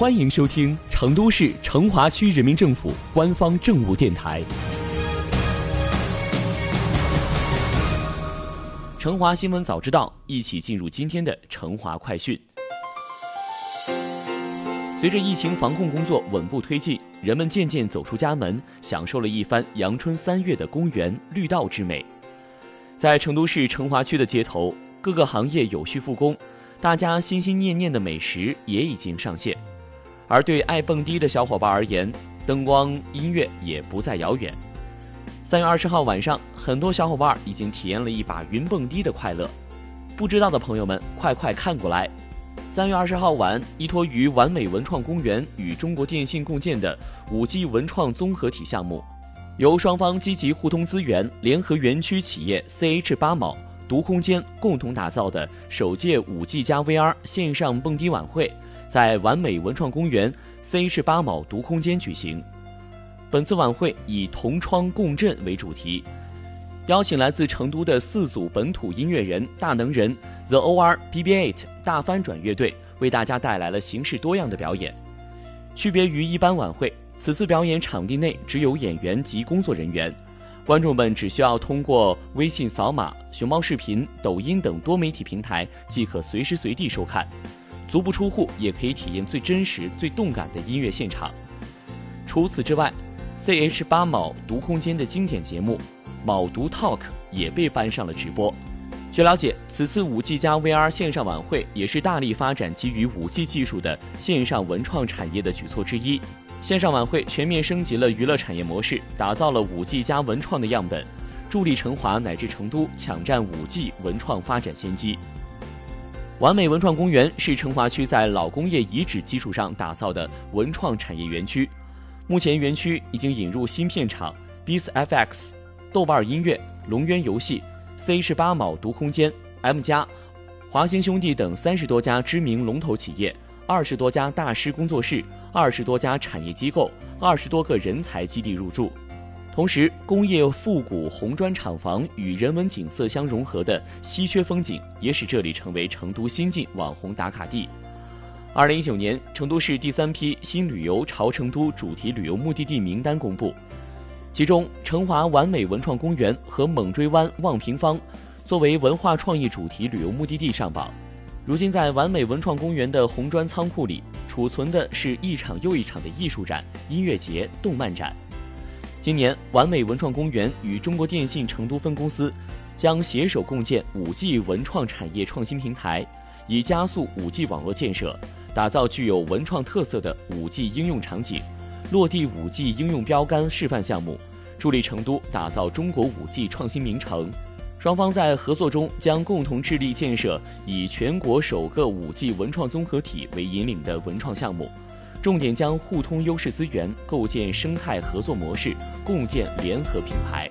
欢迎收听成都市成华区人民政府官方政务电台。成华新闻早知道，一起进入今天的成华快讯。随着疫情防控工作稳步推进，人们渐渐走出家门，享受了一番阳春三月的公园绿道之美。在成都市成华区的街头，各个行业有序复工，大家心心念念的美食也已经上线。而对爱蹦迪的小伙伴而言，灯光音乐也不再遥远。三月二十号晚上，很多小伙伴已经体验了一把云蹦迪的快乐。不知道的朋友们，快快看过来！三月二十号晚，依托于完美文创公园与中国电信共建的五 G 文创综合体项目，由双方积极互通资源，联合园区企业 CH 八毛、独空间共同打造的首届五 G 加 VR 线上蹦迪晚会。在完美文创公园 CH 八卯独空间举行。本次晚会以“同窗共振”为主题，邀请来自成都的四组本土音乐人大能人 The OR BB8 大翻转乐队，为大家带来了形式多样的表演。区别于一般晚会，此次表演场地内只有演员及工作人员，观众们只需要通过微信扫码、熊猫视频、抖音等多媒体平台，即可随时随地收看。足不出户也可以体验最真实、最动感的音乐现场。除此之外，CH 八卯读空间的经典节目《卯读 Talk》也被搬上了直播。据了解，此次五 G 加 VR 线上晚会也是大力发展基于五 G 技术的线上文创产业的举措之一。线上晚会全面升级了娱乐产业模式，打造了五 G 加文创的样本，助力成华乃至成都抢占五 G 文创发展先机。完美文创公园是成华区在老工业遗址基础上打造的文创产业园区。目前，园区已经引入新片场、BeatsFX、豆瓣音乐、龙渊游戏、CH 八卯读空间、M 加、华星兄弟等三十多家知名龙头企业，二十多家大师工作室，二十多家产业机构，二十多个人才基地入驻。同时，工业复古红砖厂房与人文景色相融合的稀缺风景，也使这里成为成都新晋网红打卡地。二零一九年，成都市第三批新旅游潮成都主题旅游目的地名单公布，其中成华完美文创公园和猛追湾望平坊作为文化创意主题旅游目的地上榜。如今，在完美文创公园的红砖仓库里，储存的是一场又一场的艺术展、音乐节、动漫展。今年，完美文创公园与中国电信成都分公司将携手共建 5G 文创产业创新平台，以加速 5G 网络建设，打造具有文创特色的 5G 应用场景，落地 5G 应用标杆示范项目，助力成都打造中国 5G 创新名城。双方在合作中将共同致力建设以全国首个 5G 文创综合体为引领的文创项目。重点将互通优势资源，构建生态合作模式，共建联合品牌。